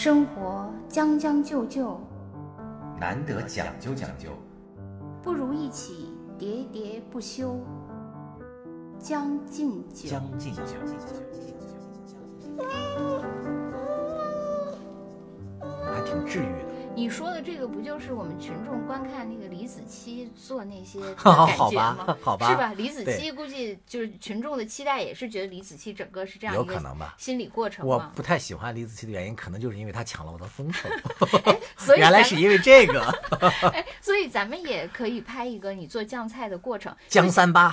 生活将将就就，难得讲究讲究，不如一起喋喋不休。将进酒，将进酒。还挺治愈的。你说的这个不就是我们群众观看那个李子柒做那些 感觉吧吗？好吧是吧？李子柒估计就是群众的期待，也是觉得李子柒整个是这样有一个可能吧心理过程我。不太喜欢李子柒的原因，可能就是因为他抢了我的风头。所以原来是因为这个哎，所以咱们也可以拍一个你做酱菜的过程。江三八。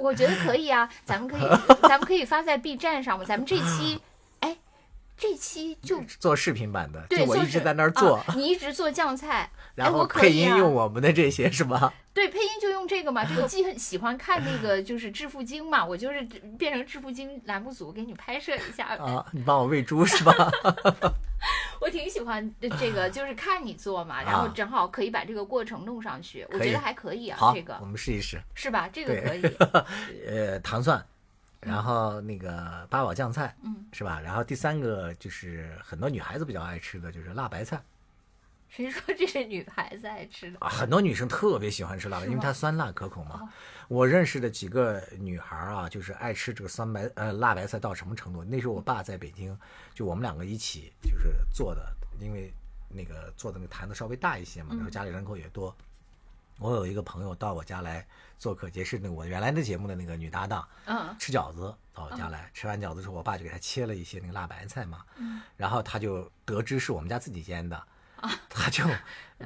我觉得可以啊，咱们可以，咱们可以发在 B 站上嘛。咱们这期，哎，这期就做视频版的，就对，我一直在那儿做，啊你一直做酱菜，然哎我后配音用我们的这些是吧？对，配音就用这个嘛。这个既很喜欢看那个就是致富经嘛，我就是变成致富经栏目组给你拍摄一下。啊，你帮我喂猪是吧？我挺喜欢这个，就是看你做嘛，然后啊正好可以把这个过程弄上去，我觉得还可以啊。这个，我们试一试。是吧？这个可以。呃，糖蒜，然后那个八宝酱菜，嗯，是吧？然后第三个就是很多女孩子比较爱吃的就是辣白菜 谁说这是女孩子爱吃的？啊，很多女生特别喜欢吃辣白，是吗因为它酸辣可口嘛。哦我认识的几个女孩啊，就是爱吃这个酸白呃辣白菜到什么程度？那时候我爸在北京，就我们两个一起就是做的，因为那个做的那个坛子稍微大一些嘛，嗯然后家里人口也多。我有一个朋友到我家来做客，也是那个我原来的节目的那个女搭档，嗯吃饺子到我家来，吃完饺子之后，我爸就给她切了一些那个辣白菜嘛，嗯然后她就得知是我们家自己煎的，她就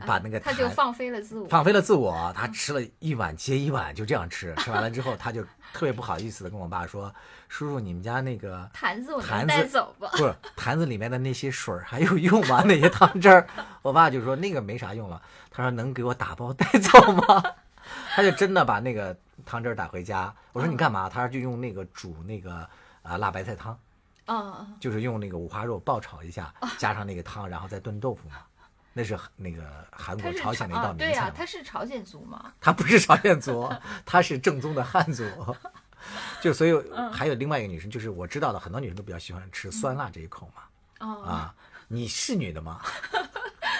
把那个啊他就放飞了自我。放飞了自我，她吃了一碗接一碗，就这样吃。吃完了之后，她就特别不好意思的跟我爸说：“叔叔，你们家那个坛子我能坛带子走吧？不是坛子里面的那些水还有用吗？那些汤汁儿？” 我爸就说：“那个没啥用了。”他说：“能给我打包带走吗？”他就真的把那个汤汁儿打回家。我说：“你干嘛？”他说：“就用那个煮那个啊辣白菜汤，嗯嗯。就是用那个五花肉爆炒一下，加上那个汤，然后再炖豆腐嘛。”那是那个韩国、朝鲜的一啊对呀、道名菜嘛。他是朝鲜族吗？他不是朝鲜族，他是正宗的汉族。就所以嗯还有另外一个女生，就是我知道的很多女生都比较喜欢吃酸辣这一口嘛。哦，啊，你是女的吗？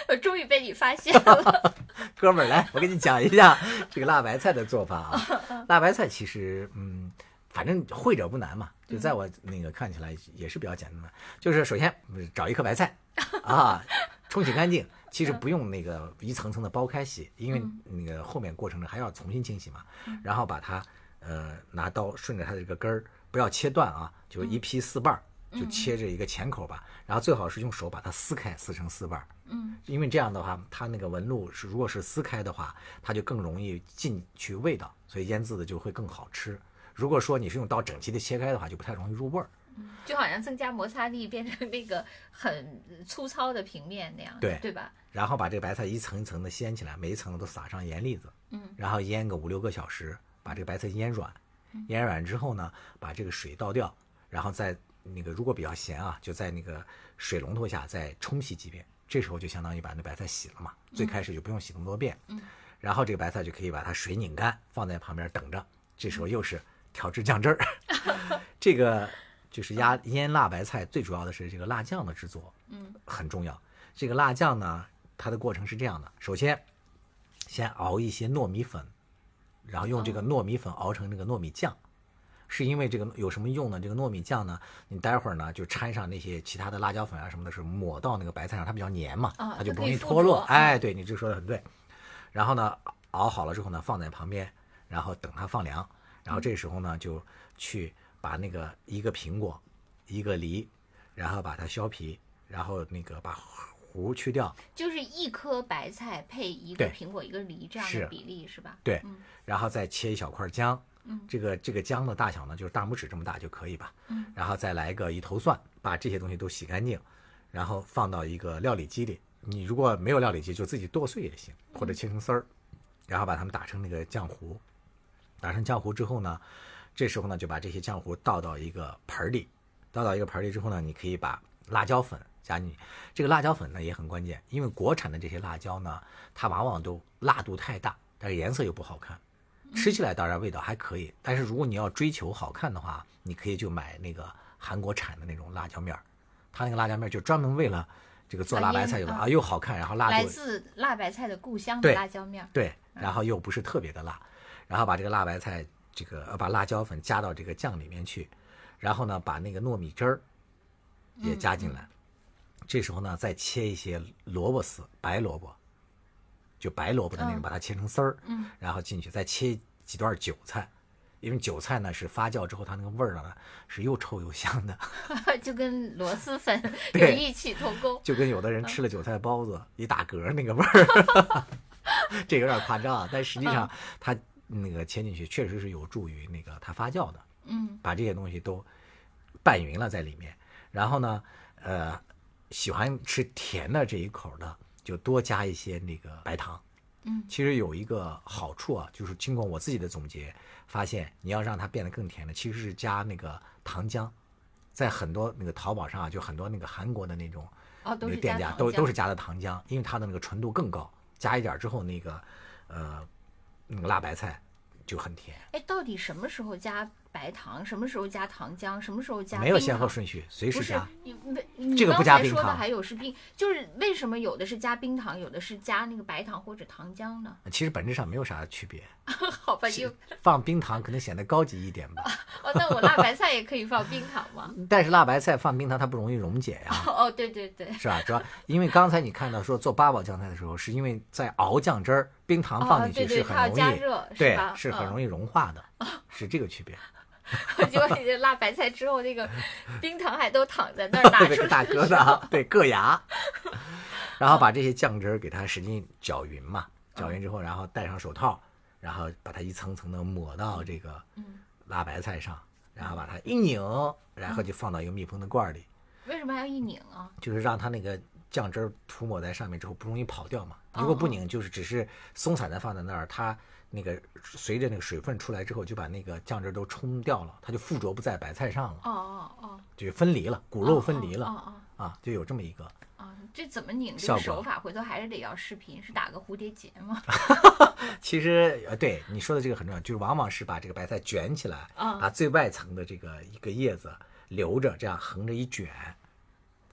我 终于被你发现了。哥们儿，来，我给你讲一下 这个辣白菜的做法啊。辣白菜其实，嗯，反正会者不难嘛，就在我那个看起来也是比较简单的，就是首先找一颗白菜啊，冲洗干净。其实不用那个一层层的剥开洗，因为那个后面过程中还要重新清洗嘛。然后把它呃拿刀顺着它的这个根儿，不要切断啊，就一劈四瓣儿，就切着一个浅口吧。然后最好是用手把它撕开，撕成四瓣儿。嗯，因为这样的话，它那个纹路是如果是撕开的话，它就更容易进去味道，所以腌制的就会更好吃。如果说你是用刀整齐的切开的话，就不太容易入味儿。就好像增加摩擦力，变成那个很粗糙的平面那样，对对吧？然后把这个白菜一层一层的掀起来，每一层都撒上盐粒子，嗯，然后腌个五六个小时，把这个白菜腌软。腌软之后呢，把这个水倒掉，然后再那个如果比较咸啊，就在那个水龙头下再冲洗几遍。这时候就相当于把那白菜洗了嘛，最开始就不用洗那么多遍。嗯，然后这个白菜就可以把它水拧干，放在旁边等着。这时候又是调制酱汁儿，这个就是压腌辣白菜，最主要的是这个辣酱的制作，嗯，很重要。这个辣酱呢，它的过程是这样的：首先，先熬一些糯米粉，然后用这个糯米粉熬成那个糯米酱。是因为这个有什么用呢？这个糯米酱呢，你待会儿呢就掺上那些其他的辣椒粉啊什么的，是抹到那个白菜上，它比较黏嘛，啊它就不容易脱落。着哎，对你这说的很对。然后呢，熬好了之后呢，放在旁边，然后等它放凉。然后这时候呢，就去把那个一个苹果，一个梨，然后把它削皮，然后那个把核去掉，就是一颗白菜配一个苹果一个梨这样的比例是吧？对嗯，然后再切一小块姜，嗯这个这个姜的大小呢，就是大拇指这么大就可以吧，嗯，然后再来个一头蒜，把这些东西都洗干净，然后放到一个料理机里，你如果没有料理机，就自己剁碎也行，或者切成丝儿，然后把它们打成那个浆糊，打成浆糊之后呢，这时候呢就把这些浆糊倒到一个盆儿里，倒到一个盆儿里之后呢，你可以把辣椒粉加进去。这个辣椒粉呢也很关键，因为国产的这些辣椒呢，它往往都辣度太大，但是颜色又不好看。吃起来当然味道还可以，但是如果你要追求好看的话，你可以就买那个韩国产的那种辣椒面儿，它那个辣椒面就专门为了这个做啊辣白菜用的啊，又好看，然后辣来自辣白菜的故乡的辣椒面儿。对，然后又不是特别的辣，然后把这个辣白菜这个呃把辣椒粉加到这个酱里面去，然后呢把那个糯米汁儿也加进来，这时候呢再切一些萝卜丝，白萝卜，就白萝卜的那种，嗯把它切成丝儿，嗯，然后进去再切几段韭菜。因为韭菜呢是发酵之后，它那个味儿呢是又臭又香的，就跟螺蛳粉 有对异曲同工。就跟有的人吃了韭菜包子一打嗝那个味儿，这有点夸张啊。但实际上它那个切进去确实是有助于那个它发酵的，嗯把这些东西都拌匀了在里面。然后呢，呃，喜欢吃甜的这一口的，就多加一些那个白糖。嗯其实有一个好处啊，就是经过我自己的总结，发现你要让它变得更甜的，其实是加那个糖浆。在很多那个淘宝上啊，就很多那个韩国的那种哦，都是那个店家都都是加的糖浆，因为它的那个纯度更高，加一点之后，那个呃那个辣白菜就很甜，哎，到底什么时候加白糖？什么时候加糖浆？什么时候加没有先后顺序，随时加。你为你这个不刚才说的加冰糖还有是冰，就是为什么有的是加冰糖，有的是加那个白糖或者糖浆呢？其实本质上没有啥区别，好吧，就放冰糖可能显得高级一点吧。哦，那我辣白菜也可以放冰糖吗？但是辣白菜放冰糖它不容易溶解呀、哦，对对对，是吧？主要因为刚才你看到说做八宝酱菜的时候，是因为在熬酱汁儿，冰糖放哦，进去是很容易，加热是对吧？，是很容易。易融化的，是这个区别。结果你这辣白菜之后，那个冰糖还都躺在那儿，拿那出个大来疙瘩，对，硌牙。然后把这些酱汁儿给它使劲搅匀嘛，搅匀之后，然后戴上手套，然后把它一层层的抹到这个嗯辣白菜上，然后把它一拧，然后就放到一个密封的罐儿里，为什么还要一拧啊？就是让它那个酱汁儿涂抹在上面之后不容易跑掉嘛。如果不拧，就是只是松散的放在那儿，它那个随着那个水分出来之后，就把那个酱汁都冲掉了，它就附着不在白菜上了，哦哦哦，就分离了，骨肉分离哦了哦啊，就有这么一个。啊，这怎么拧这个手法？回头还是得要视频，是打个蝴蝶结吗？其实呃，对你说的这个很重要，就是往往是把这个白菜卷起来，啊把最外层的这个一个叶子留着，这样横着一卷，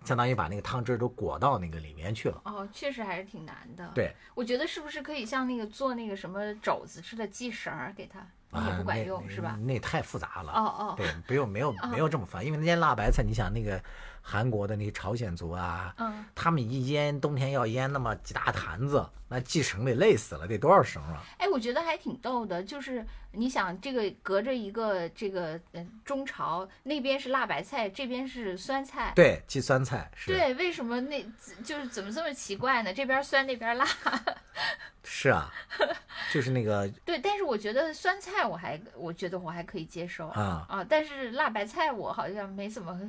相当于把那个汤汁都裹到那个里面去了。哦，确实还是挺难的。，对，我觉得是不是可以像那个做那个什么肘子似的系绳儿给它，也啊，不管那用是吧？那那太复杂了。哦哦，对，不用没有 没有这么烦，因为那些辣白菜，你想那个韩国的那个朝鲜族啊，嗯，他们一腌冬天要腌那么几大坛子，那系绳得累死了，得多少绳啊？哎，我觉得还挺逗的，就是你想这个隔着一个这个嗯中朝，那边是辣白菜，这边是酸菜。对，系酸菜是对，为什么那就是怎么这么奇怪呢？这边酸那边辣。是啊，就是那个 对，但是我觉得酸菜我还我觉得我还可以接受啊啊，但是辣白菜我好像没怎么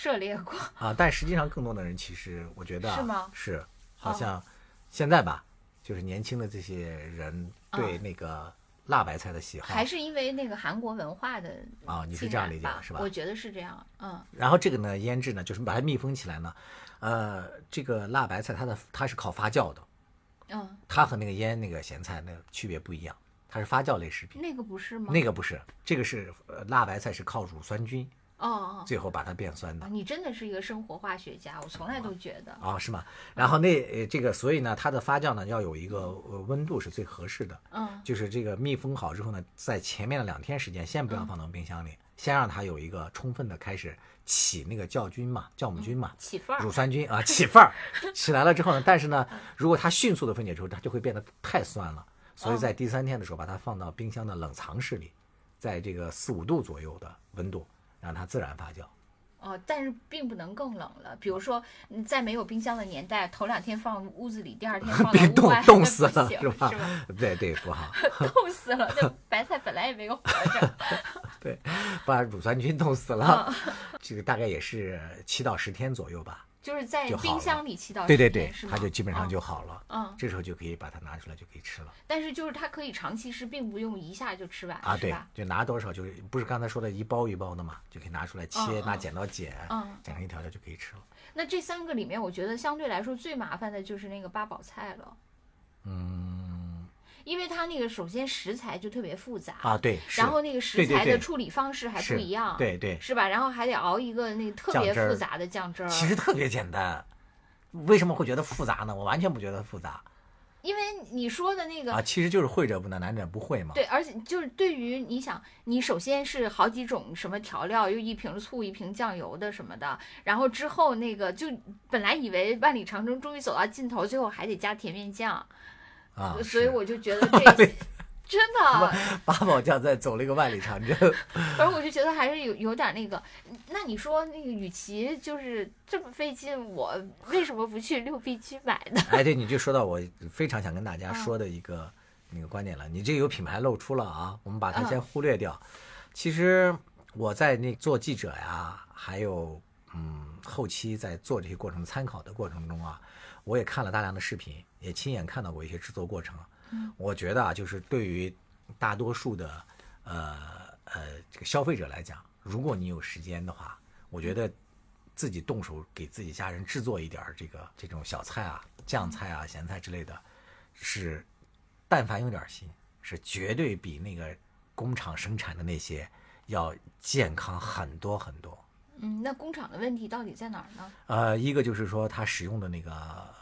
涉猎过。啊，但实际上更多的人其实我觉得啊是吗是好哦像现在吧，就是年轻的这些人对嗯那个辣白菜的喜好还是因为那个韩国文化的啊你是这样理解的是吧我觉得是这样，嗯然后这个呢，腌制呢，就是把它密封起来呢，呃，这个辣白菜它的它是靠发酵的，嗯，它和那个腌那个咸菜那个区别不一样，它是发酵类食品。那个不是吗？那个不是，这个是呃辣白菜是靠乳酸菌，哦哦。最后把它变酸的。哦，你真的是一个生活化学家，我从来都觉得。啊，是吗？然后那呃这个，所以呢，它的发酵呢要有一个呃温度是最合适的，嗯。就是这个密封好之后呢，在前面的两天时间，先不要放到冰箱里，先让它有一个充分的开始起那个酵菌嘛，酵母菌嘛，起范儿。乳酸菌啊起范儿，起来了之后呢，但是呢，如果它迅速的分解之后，它就会变得太酸了，所以在第三天的时候，把它放到冰箱的冷藏室里，在这个四五度左右的温度，让它自然发酵。哦，但是并不能更冷了。比如说，嗯在没有冰箱的年代，头两天放屋子里，第二天放到 别冻屋外，冻死了是吧是吧？对对，不好，冻死了，那白菜本来也没有活着。对把乳酸菌冻死嗯了。这个大概也是七到十天左右吧。就是在冰箱里七到对对10天对它就基本上哦就好了。嗯，这时候就可以把它拿出来，就可以吃了但是就是它可以长期吃，并不用一下就吃完，啊！对？，就拿多少就是不是刚才说的一包一包的嘛，就可以拿出来切，拿剪刀剪，嗯，剪成一条条就可以吃了。那这三个里面，我觉得相对来说最麻烦的就是那个八宝菜了。嗯，因为它那个首先食材就特别复杂啊，对，然后那个食材的处理方式还不一样，对对，是吧？然后还得熬一个那个特别复杂的酱汁儿，其实特别简单。为什么会觉得复杂呢？我完全不觉得复杂因为你说的那个啊，其实就是会者不难，难者不会嘛。对，而且就是对于你想，你首先是好几种什么调料，又一瓶醋、一瓶酱油的什么的，然后之后那个就本来以为万里长征终于走到尽头，最后还得加甜面酱，啊，所以我就觉得这 真的，八宝酱在走了一个万里长征。而我就觉得还是有有点那个。那你说那个，与其就是这么费劲，我为什么不去六必居买呢？哎，对，你就说到我非常想跟大嗯家说的一个那个观点了。你这个有品牌露出了啊，我们把它嗯先忽略掉。其实我在那做记者呀，还有嗯后期在做这些过程参考的过程中啊，我也看了大量的视频，也亲眼看到过一些制作过程。嗯，我觉得啊，就是对于大多数的呃呃这个消费者来讲，如果你有时间的话，我觉得自己动手给自己家人制作一点这个这种小菜啊、酱菜啊、咸菜之类的，是但凡有点心，是绝对比那个工厂生产的那些要健康很多很多。嗯，那工厂的问题到底在哪儿呢？呃，一个就是说它使用的那个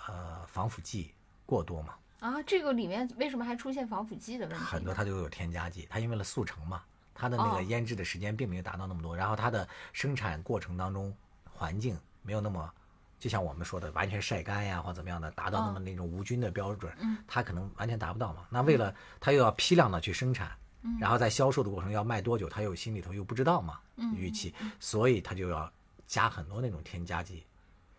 呃防腐剂过多嘛，啊，这个里面为什么还出现防腐剂的问题？很多它就有添加剂，它因为了速成嘛，它的那哦个腌制的时间并没有达到那么多，然后它的生产过程当中环境没有那么，就像我们说的完全晒干呀或怎么样的，达到那么那种无菌的标准，嗯它可能完全达不到嘛。那为了它又要批量的去生产，嗯然后在销售的过程要卖多久，它又心里头又不知道嘛，嗯预期，所以它就要加很多那种添加剂。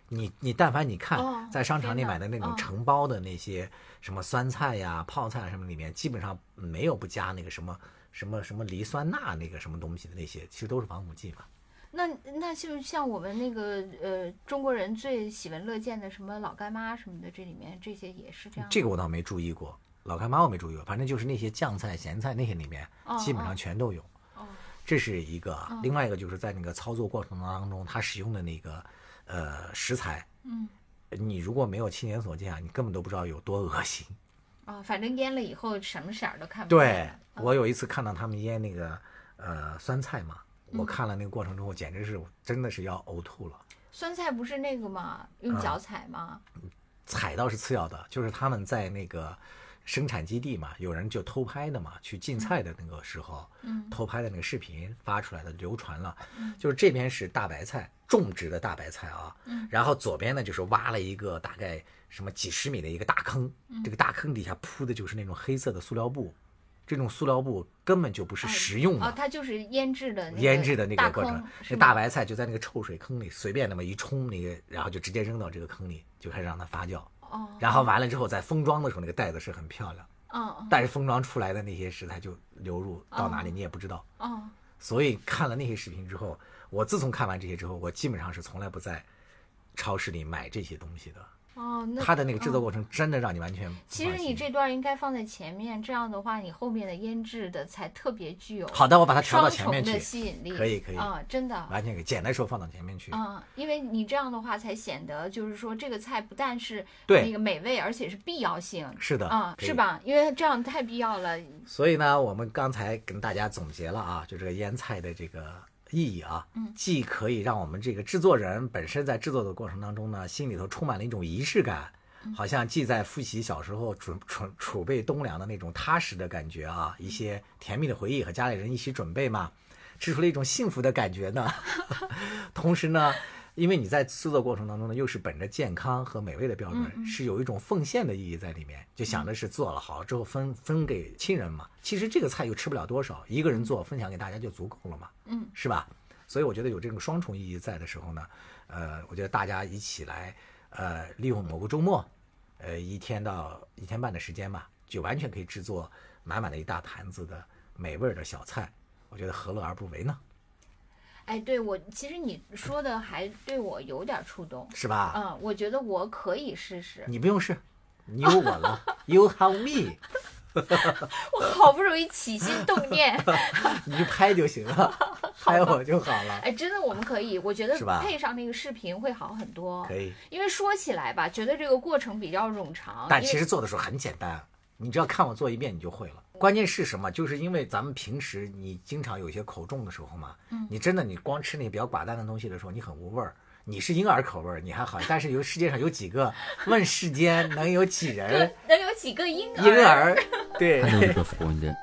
你你但凡你看哦在商场里买的那种哦成包的那些什么酸菜呀、泡菜啊什么里面，基本上没有不加那个什么什么什么磷酸钠那个什么东西的那些，其实都是防腐剂嘛。那那就像我们那个呃中国人最喜闻乐见的什么老干妈什么的，这里面这些也是这样。这个我倒没注意过，老干妈我没注意过，反正就是那些酱菜、咸菜那些里面哦，基本上全都有。哦这是一个，另外一个就是在那个操作过程当中，它使用的那个呃食材，嗯你如果没有亲眼所见啊，你根本都不知道有多恶心。啊，反正腌了以后什么色儿都看不对见了。嗯我有一次看到他们腌那个呃酸菜嘛，嗯我看了那个过程之后，简直是真的是要呕吐了。酸菜不是那个吗？用啊脚踩吗？踩倒是次要的，就是他们在那个生产基地嘛，有人就偷拍的嘛，去进菜的那个时候，嗯。偷拍的那个视频发出来的流传了，就是这边是大白菜，种植的大白菜啊，嗯。然后左边呢就是挖了一个大概什么几十米的一个大坑，嗯。这个大坑底下铺的就是那种黑色的塑料布，这种塑料布根本就不是食用的，哦，它就是腌制的那个腌制的那个过程坑，那大白菜就在那个臭水坑里随便那么一冲，那个然后就直接扔到这个坑里，就开始让它发酵。哦，然后完了之后，在封装的时候，那个袋子是很漂亮，嗯嗯但是封装出来的那些食材就流入到哪里哦。你也不知道。哦。所以看了那些视频之后，我自从看完这些之后，我基本上是从来不在超市里买这些东西的。哦，那它的那个制作嗯过程真的让你完全不其实你这段应该放在前面，这样的话，你后面的腌制的才特别具有好的，我把它调到前面去，吸引力。可以可以啊，真的。完全可以剪的时候放到前面去。嗯，因为你这样的话，才显得就是说这个菜不但是对那个美味，而且是必要性。是的，啊，是？吧？因为这样太必要了。所以呢，我们刚才跟大家总结了啊，就这个腌菜的这个意义啊，嗯。既可以让我们这个制作人本身在制作的过程当中呢，心里头充满了一种仪式感，嗯。好像既在复习小时候准储储备冬粮的那种踏实的感觉啊，一些甜蜜的回忆和家里人一起准备嘛，吃出了一种幸福的感觉呢。同时呢，因为你在制作过程当中呢，又是本着健康和美味的标准，嗯嗯是有一种奉献的意义在里面，就想着是做了好之后分分给亲人嘛。其实这个菜又吃不了多少，一个人做分享给大家就足够了嘛，嗯，是吧？所以我觉得有这种双重意义在的时候呢，呃，我觉得大家一起来，呃，利用某个周末，呃，一天到一天半的时间吧，就完全可以制作满满的一大盘子的美味儿的小菜，我觉得何乐而不为呢？哎，对我其实你说的还对我有点触动。是吧？嗯，我觉得我可以试试。你不用试，你有我了，You have me，我好不容易起心动念，你就拍就行了，拍我就好了，哎，真的我们可以，我觉得是吧配上那个视频会好很多。可以。因为说起来吧，觉得这个过程比较冗长，但其实做的时候很简单，你只要看我做一遍，你就会了。关键是什么？就是因为咱们平时你经常有些口重的时候嘛，嗯你真的你光吃那个比较寡淡的东西的时候，你很无味儿。你是婴儿口味儿，你还好，但是有世界上有几个 问世间能有几人能有几个婴儿？婴儿？对，Hallo liebe Freunde,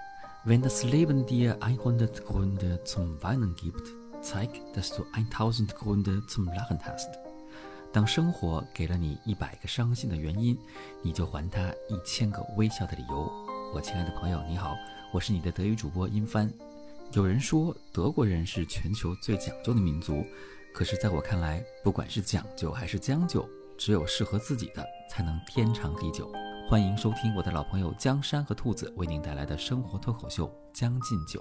wenn das Leben dir 100 Gründe zum Weinen gibt, zeig, dass du 1000 Gründe zum Lachen hast. 当生活给了你一百个伤心的原因，你就还他一千个微笑的理由。我亲爱的朋友，你好，我是你的德语主播殷帆。有人说德国人是全球最讲究的民族，可是在我看来，不管是讲究还是将就，只有适合自己的才能天长地久。欢迎收听我的老朋友江山和兔子为您带来的生活脱口秀《将进酒》。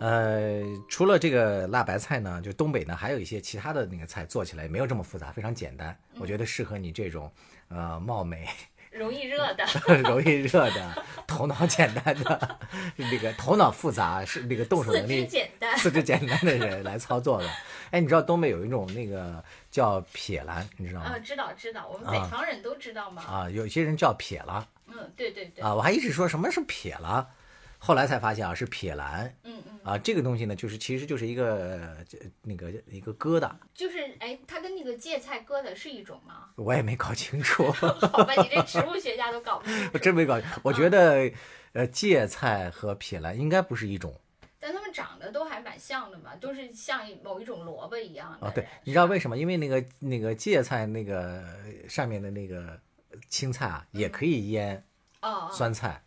呃，除了这个辣白菜呢，就东北呢还有一些其他的那个菜做起来没有这么复杂，非常简单。我觉得适合你这种呃貌美、容易热的。容易热的、头脑简单的、那个头脑复杂是那个动手能力肢简单四肢简单的人来操作的。哎，你知道东北有一种那个叫撇兰，你知道吗啊，？知道知道，我们北方人都知道嘛。啊，有些人叫撇了嗯，对对对，啊，我还一直说什么是撇了，后来才发现啊是撇兰嗯嗯，啊，这个东西呢，就是其实就是一个呃那个一个疙瘩，就是哎，它跟那个芥菜疙瘩是一种吗？我也没搞清楚，好吧，你这植物学家都搞不清我楚。真没搞清。我觉得呃芥菜和撇兰应该不是一种。但它们长得都还蛮像的嘛，都是像某一种萝卜一样的。啊，对，你知道为什么？因为那个那个芥菜那个上面的那个青菜啊，也可以腌哦，哦酸菜，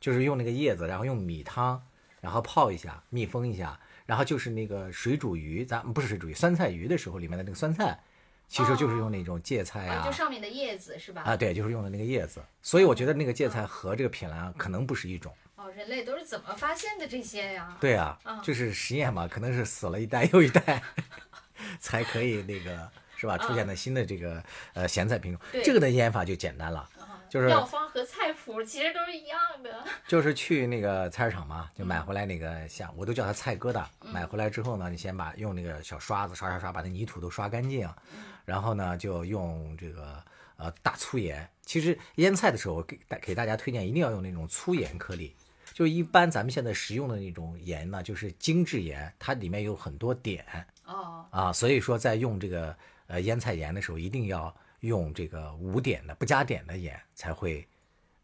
就是用那个叶子，然后用米汤，然后泡一下，密封一下，然后就是那个水煮鱼，咱不是水煮鱼，酸菜鱼的时候里面的那个酸菜，其实就是用那种芥菜啊，啊就上面的叶子是吧？啊，对，就是用的那个叶子。所以我觉得那个芥菜和这个品兰啊可能不是一种。哦，人类都是怎么发现的这些呀？对啊嗯，就是实验嘛，可能是死了一代又一代，才可以那个是吧？出现了新的这个呃咸菜品种。这个的腌法就简单了，啊就是药方和菜谱其实都是一样的。就是去那个菜市场嘛，就买回来那个像我都叫它菜疙瘩。嗯买回来之后呢，你先把用那个小刷子刷刷刷，把那泥土都刷干净，嗯然后呢就用这个呃大粗盐。其实腌菜的时候给大给大家推荐一定要用那种粗盐颗粒。就一般咱们现在食用的那种盐呢，就是精制盐，它里面有很多碘哦，啊，所以说在用这个呃腌菜盐的时候，一定要用这个无碘的、不加碘的盐，才会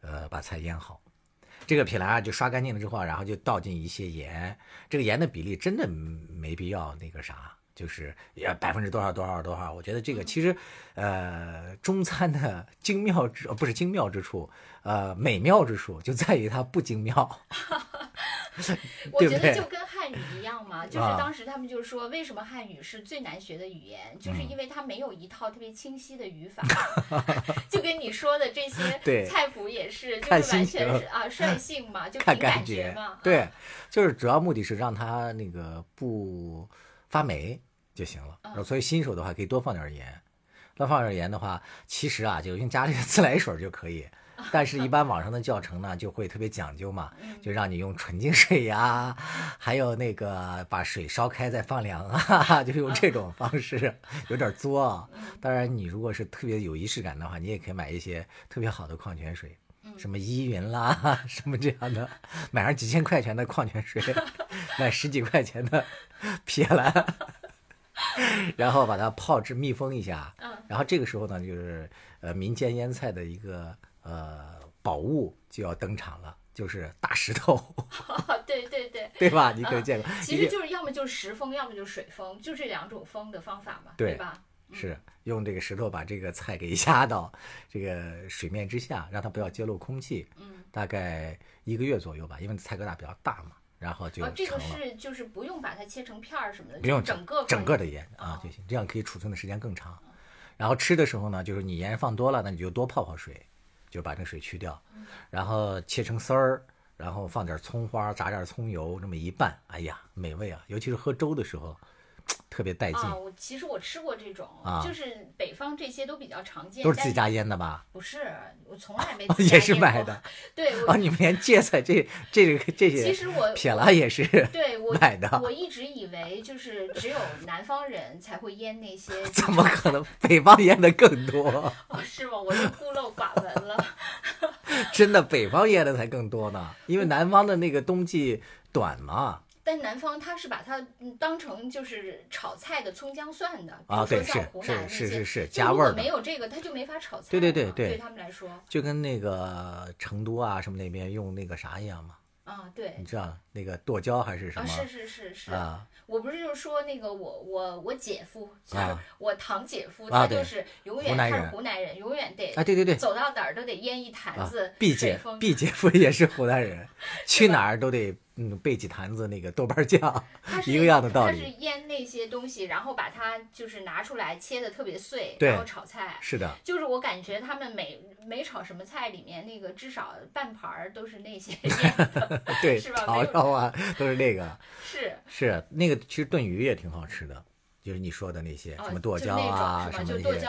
呃把菜腌好。这个皮兰啊，就刷干净了之后啊，然后就倒进一些盐，这个盐的比例真的没必要那个啥，就是也百分之多少多少多少。我觉得这个其实，呃，中餐的精妙之呃不是精妙之处，呃，美妙之处就在于它不精妙。我觉得就跟汉语一样嘛，就是啊当时他们就说，为什么汉语是最难学的语言，就是嗯。因为它没有一套特别清晰的语法，就跟你说的这些 对。菜谱也是，就是完全是啊率性嘛，就看凭感觉。嘛，对啊，就是主要目的是让它那个不发霉就行了。嗯。所以新手的话可以多放点盐，多放点盐的话，其实啊就用家里的自来水就可以。但是，一般网上的教程呢，就会特别讲究嘛，嗯。就让你用纯净水呀、还有那个把水烧开再放凉啊，就用这种方式，有点作啊。嗯。当然，你如果是特别有仪式感的话，你也可以买一些特别好的矿泉水，嗯。什么依云啦，什么这样的，买上几千块钱的矿泉水，买十几块钱的撇兰，然后把它泡制密封一下，嗯。然后这个时候呢，就是呃民间腌菜的一个呃宝物就要登场了，就是大石头，对 对对。对 吧？你可以见过，其实就是要么就是石封，要么就是水封，就这两种封的方法嘛，对吧？是用这个石头把这个菜给压到这个水面之下，让它不要揭露空气，嗯，大概一个月左右吧，因为菜疙瘩比较大嘛，然后就哦，这个。是就是不用把它切成片儿什么的，不用就整个整个的盐啊哦就行，这样可以储存的时间更长。然后吃的时候呢，就是你盐放多了，那你就多泡泡水，就把这水去掉，然后切成丝儿，然后放点葱花，炸点葱油，这么一拌，哎呀，美味啊！尤其是喝粥的时候，特别带劲，啊，我其实我吃过这种，啊就是北方这些都比较常见，都是自己家腌的吧？不是，我从来没也是买的。对，你们连芥菜这这个这其实我撇了也是对我 买的我一直以为就是只有南方人才会腌那些，怎么可能？北方腌的更多，哦是吗？我就孤陋寡闻了。真的，北方腌的才更多呢，因为南方的那个冬季短嘛。但南方他是把它嗯当成就是炒菜的葱姜蒜的，比啊如说对是像湖南那些是是是就如果加味儿的没有这个，他就没法炒菜对对对对对他们来说，就跟那个成都啊什么那边用那个啥一样嘛，啊，对你，知道那个剁椒还是什啊，么是是是是，啊？我不是就是说那个我我我姐夫，就是啊我堂姐夫，啊他就是永远他是湖南人永远得啊，对对对，走到哪儿都得腌一坛啊子毕姐。毕姐夫也是湖南人，去哪儿都得嗯备几坛子那个豆瓣酱，一个样的道他理是腌那些东西，然后把它就是拿出来切的特别碎，然后炒菜。是的，就是我感觉他们每每炒什么菜里面那个至少半盘儿都是那些腌的，对，是吧？炒没有肉啊 都是那个，是。是那个其实炖鱼也挺好吃的。就是你说的那些哦什么剁椒啊，什么那些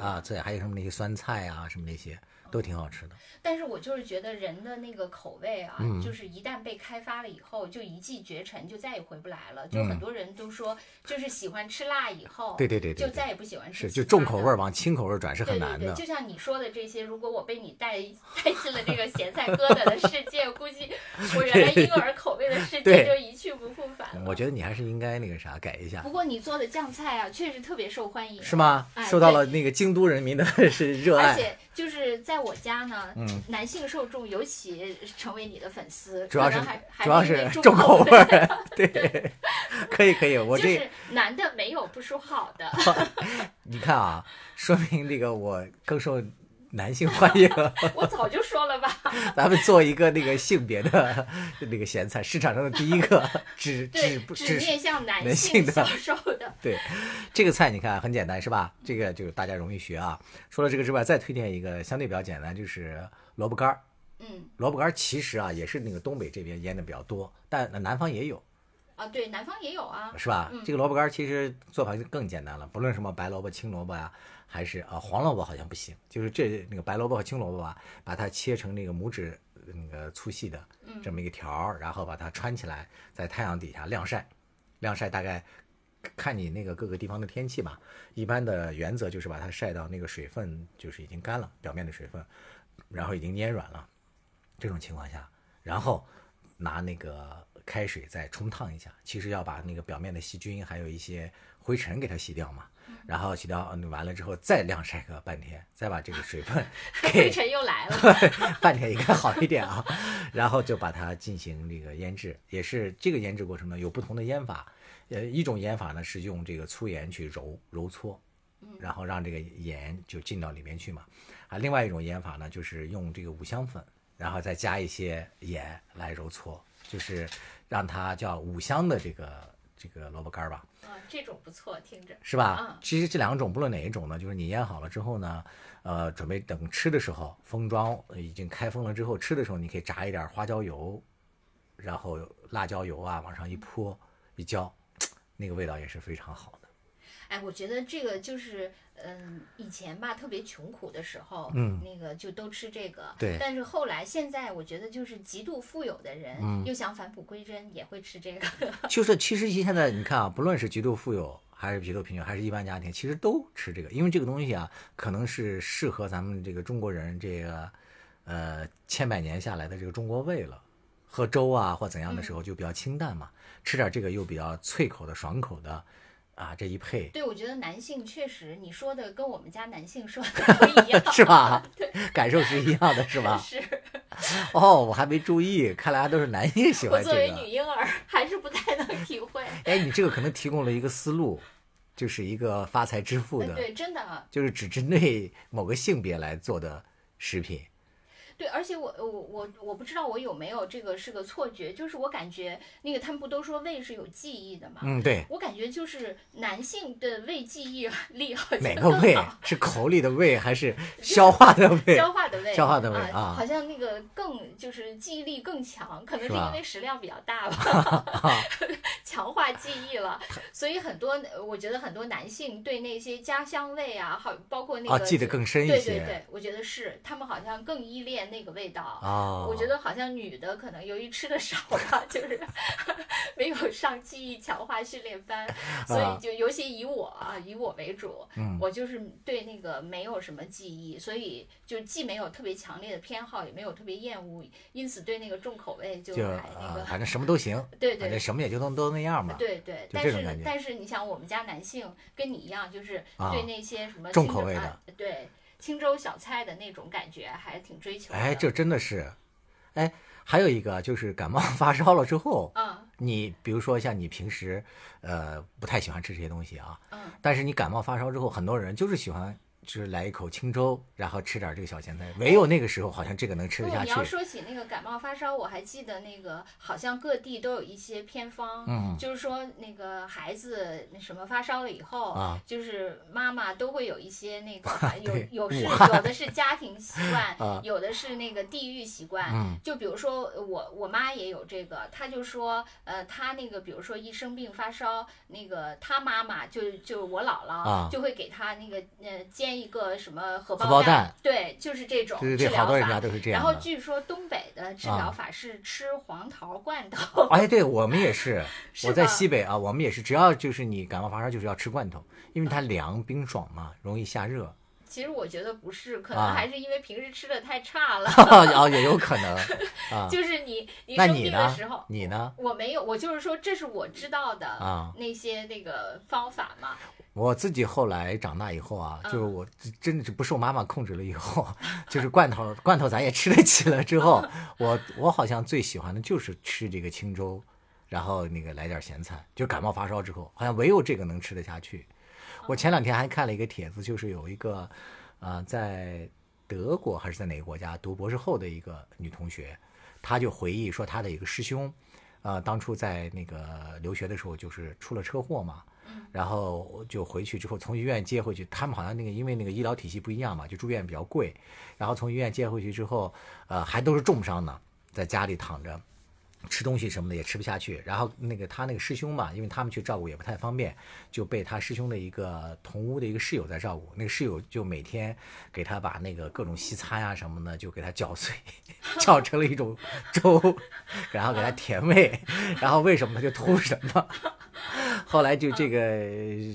啊，对，还有什么那些酸菜啊，什么那些都挺好吃的。但是我就是觉得人的那个口味啊，嗯就是一旦被开发了以后，就一骑绝尘，就再也回不来了。就嗯很多人都说，就是喜欢吃辣以后，对对对就再也不喜欢吃是，就重口味往轻口味转是对对对，很难的。就像你说的这些，如果我被你带带进了这个咸菜疙瘩的世界，估计 我原来婴儿口味的世界就一去不复返了。我觉得你还是应该那个啥改一下不，过你做的酱菜啊，确实特别受欢迎，是吗？哎受到了那个京都人民的 是热爱。而且就是在我家呢，嗯。男性受众尤其成为你的粉丝，主要是还还主要是重口味味儿，对，可以可以，我这就是男的没有不说好的，你看啊，说明这个我更受男性欢迎。我早就说了吧。咱们做一个那个性别的 那个咸菜，市场上的第一个只只只只面向男男性的销售的。对，这个菜你看很简单是吧？这个就是大家容易学啊。除了这个之外，再推荐一个相对比较简单，就是萝卜干儿。嗯萝卜干儿其实啊也是那个东北这边腌的比较多，但南方也有，啊，对，南方也有啊。是吧？嗯这个萝卜干儿其实做法就更简单了，不论什么白萝卜、青萝卜呀、还是啊黄萝卜好像不行，就是这那个白萝卜和青萝卜吧，把它切成那个拇指那个粗细的嗯。这么一个条儿，然后把它穿起来，在太阳底下晾晒，晾晒大概看你那个各个地方的天气吧。一般的原则就是把它晒到那个水分就是已经干了，表面的水分，然后已经粘软了，这种情况下，然后拿那个开水再冲烫一下，其实要把那个表面的细菌还有一些灰尘给它洗掉嘛。然后洗掉嗯完了之后，再晾晒个半天，再把这个水分 灰尘又来了。半天应该好一点啊。然后就把它进行这个腌制，也是这个腌制过程呢有不同的腌法。呃，一种腌法呢是用这个粗盐去揉揉搓，然后让这个盐就进到里面去嘛。啊，另外一种腌法呢就是用这个五香粉，然后再加一些盐来揉搓，就是让它叫五香的这个这个萝卜干儿吧。啊，这种不错，听着。是吧嗯？其实这两种不论哪一种呢，就是你腌好了之后呢，呃，准备等吃的时候，封装呃已经开封了之后，吃的时候你可以炸一点花椒油，然后辣椒油啊往上一泼一浇，那个味道也是非常好的。哎，我觉得这个就是，嗯，以前吧特别穷苦的时候，嗯那个就都吃这个。对但是后来，现在我觉得就是极度富有的人，嗯又想返璞归真，也会吃这个。就是其实现在你看啊，不论是极度富有还是极度贫穷，还是一般家庭，其实都吃这个，因为这个东西啊，可能是适合咱们这个中国人这个呃千百年下来的这个中国胃了。喝粥啊或怎样的时候就比较清淡嘛，吃点这个又比较脆口的、爽口的，啊，这一配对，我觉得男性确实，你说的跟我们家男性说的不 一样，是吧 对，感受是一样的，是吧？是哦，我还没注意，看来还都是男性喜我欢这个。作为女婴儿还是不太能体会。哎，你这个可能提供了一个思路，就是一个发财致富的，哎对，真的啊，就是只针对某个性别来做的食品。对，而且我我我我不知道我有没有这个是个错觉，就是我感觉那个他们不都说胃是有记忆的吗？嗯，对，我感觉就是男性的胃记忆 力好像哪个胃是口里的胃还 是消化的胃？消化的胃，消化的胃啊好像那个更就是记忆力更强，可能是因为食量比较大吧，强化记忆了。所以很多我觉得很多男性对那些家乡味啊，好包括那个啊，记得更深一些。对对对，我觉得是他们好像更依恋那个味道。哦，我觉得好像女的可能由于吃的少吧，就是 没有上记忆强化训练班，所以就尤其以我啊，以我为主，嗯我就是对那个没有什么记忆，所以就既没有特别强烈的偏好，也没有特别厌恶，因此对那个重口味就就还那个，啊反正什么都行，对对什么也就都都那样嘛。对对，但是但是你想，我们家男性跟你一样，就是啊对那些什么重口味的对青州小菜的那种感觉还挺追求的。哎，这真的是，哎，还有一个就是感冒 发烧了之后，嗯。你比如说像你平时呃不太喜欢吃这些东西啊，嗯，但是你感冒发烧之后，很多人就是喜欢就是来一口清粥，然后吃点这个小咸菜，唯有那个时候好像这个能吃得不，下你要。说起那个感冒发烧，我还记得那个好像各地都有一些偏方，嗯就是说那个孩子那什么发烧了以后，啊就是妈妈都会有一些那个有有是有的是家庭习 惯，啊有的是那个地域习惯。嗯就比如说我我妈也有这个，她就说呃她那个比如说一生病发烧，那个她妈妈就就我姥姥、啊就会给她那个呃煎一个什么荷荷包蛋对，就是这种对对对。好多人家都是这样。然后据说东北的治疗啊法是吃黄桃罐头，哎，对我们也 是，是我在西北啊，我们也是，只要就是你感冒发烧，就是要吃罐头，因为它凉冰爽嘛，容易下热。其实我觉得不是，可啊能还是因为平时吃的太差了。哦，也有可能啊。就是你你生病的时候，？你呢？我没有，我就是说这是我知道的啊那些那个方法嘛。我自己后来长大以后啊，嗯就是我真的是不受妈妈控制了以后，就是罐头罐头咱也吃得起了之后，我我好像最喜欢的就是吃这个清粥，然后那个来点咸菜，就感冒发烧之后，好像唯有这个能吃得下去。我前两天还看了一个帖子，就是有一个，呃，在德国还是在哪个国家读博士后的一个女同学，她就回忆说她的一个师兄，呃，当初在那个留学的时候就是出了车祸嘛，然后就回去之后从医院接回去，他们好像那个因为那个医疗体系不一样嘛，就住院比较贵，然后从医院接回去之后，呃，还都是重伤呢，在家里躺着。吃东西什么的也吃不下去，然后那个他那个师兄嘛，因为他们去照顾也不太方便，就被他师兄的一个同屋的一个室友在照顾。那个室友就每天给他把那个各种西餐啊、什么的，就给他搅碎，搅成了一种粥，然后给他甜味，然后为什么他就吐什么。后来就这个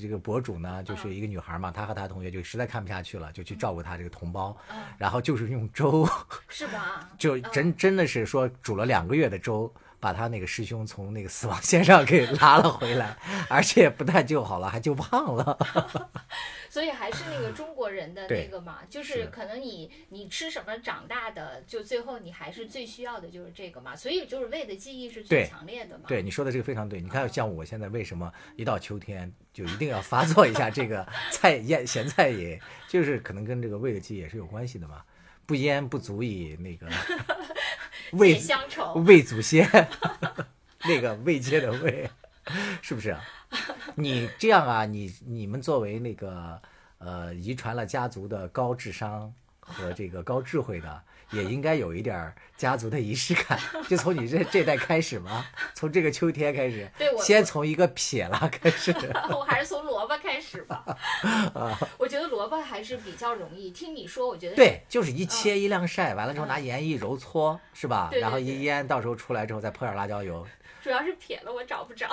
这个博主呢，就是一个女孩嘛，她和她同学就实在看不下去了，就去照顾她这个同胞，然后就是用粥，是吧？就真真的是说煮了两个月的粥，把他那个师兄从那个死亡线上给拉了回来，而且不但救好了，还救胖了。所以还是那个中国人的那个嘛，就是是可能你你吃什么长大的，就最后你还是最需要的就是这个嘛。所以就是胃的记忆是最强烈的嘛。对你说的这个非常对，你看像我现在为什么一到秋天就一定要发作一下这个 菜腌咸菜也，就是可能跟这个胃的记忆也是有关系的嘛。不腌不足以那个胃解乡愁。魏祖先，那个未接的魏，是不是啊？你这样啊，你你们作为那个呃遗传了家族的高智商和这个高智慧的，也应该有一点儿家族的仪式感，就从你这这代开始嘛，从这个秋天开始，对我先从一个撇拉开始。我还是从萝卜开始吧。啊我觉得萝卜还是比较容易。听你说，我觉得对，就是一切一晾晒，完了之后拿盐一揉搓，是吧？然后一腌，到时候出来之后再泼点辣椒油，主要是撇了我找不着，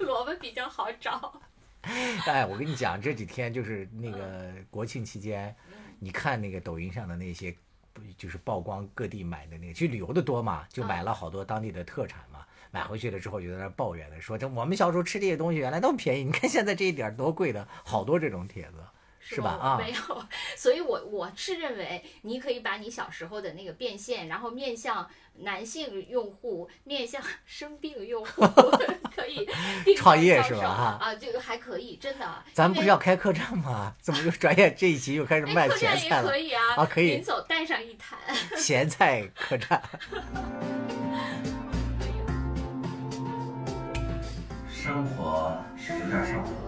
萝卜比较好找。哎，我跟你讲，这几天就是那个国庆期间，你看那个抖音上的那些，不就是曝光各地买的那个，去旅游的多嘛，就买了好多当地的特产嘛。买回去了之后就在那抱怨的说，这我们小时候吃这些东西原来那么便宜，你看现在这一点儿多贵的，好多这种帖子，是吧？啊，没有，所以我我是认为你可以把你小时候的那个变现，然后面向男性用户，面向生病用户，可以定创业是吧哈啊，这个还可以，真的。咱们不是要开客栈吗？怎么又转眼这一集又开始哎，卖客栈也咸菜了可？以啊，啊可以临走带上一坛。咸菜客栈。生活是有点上头，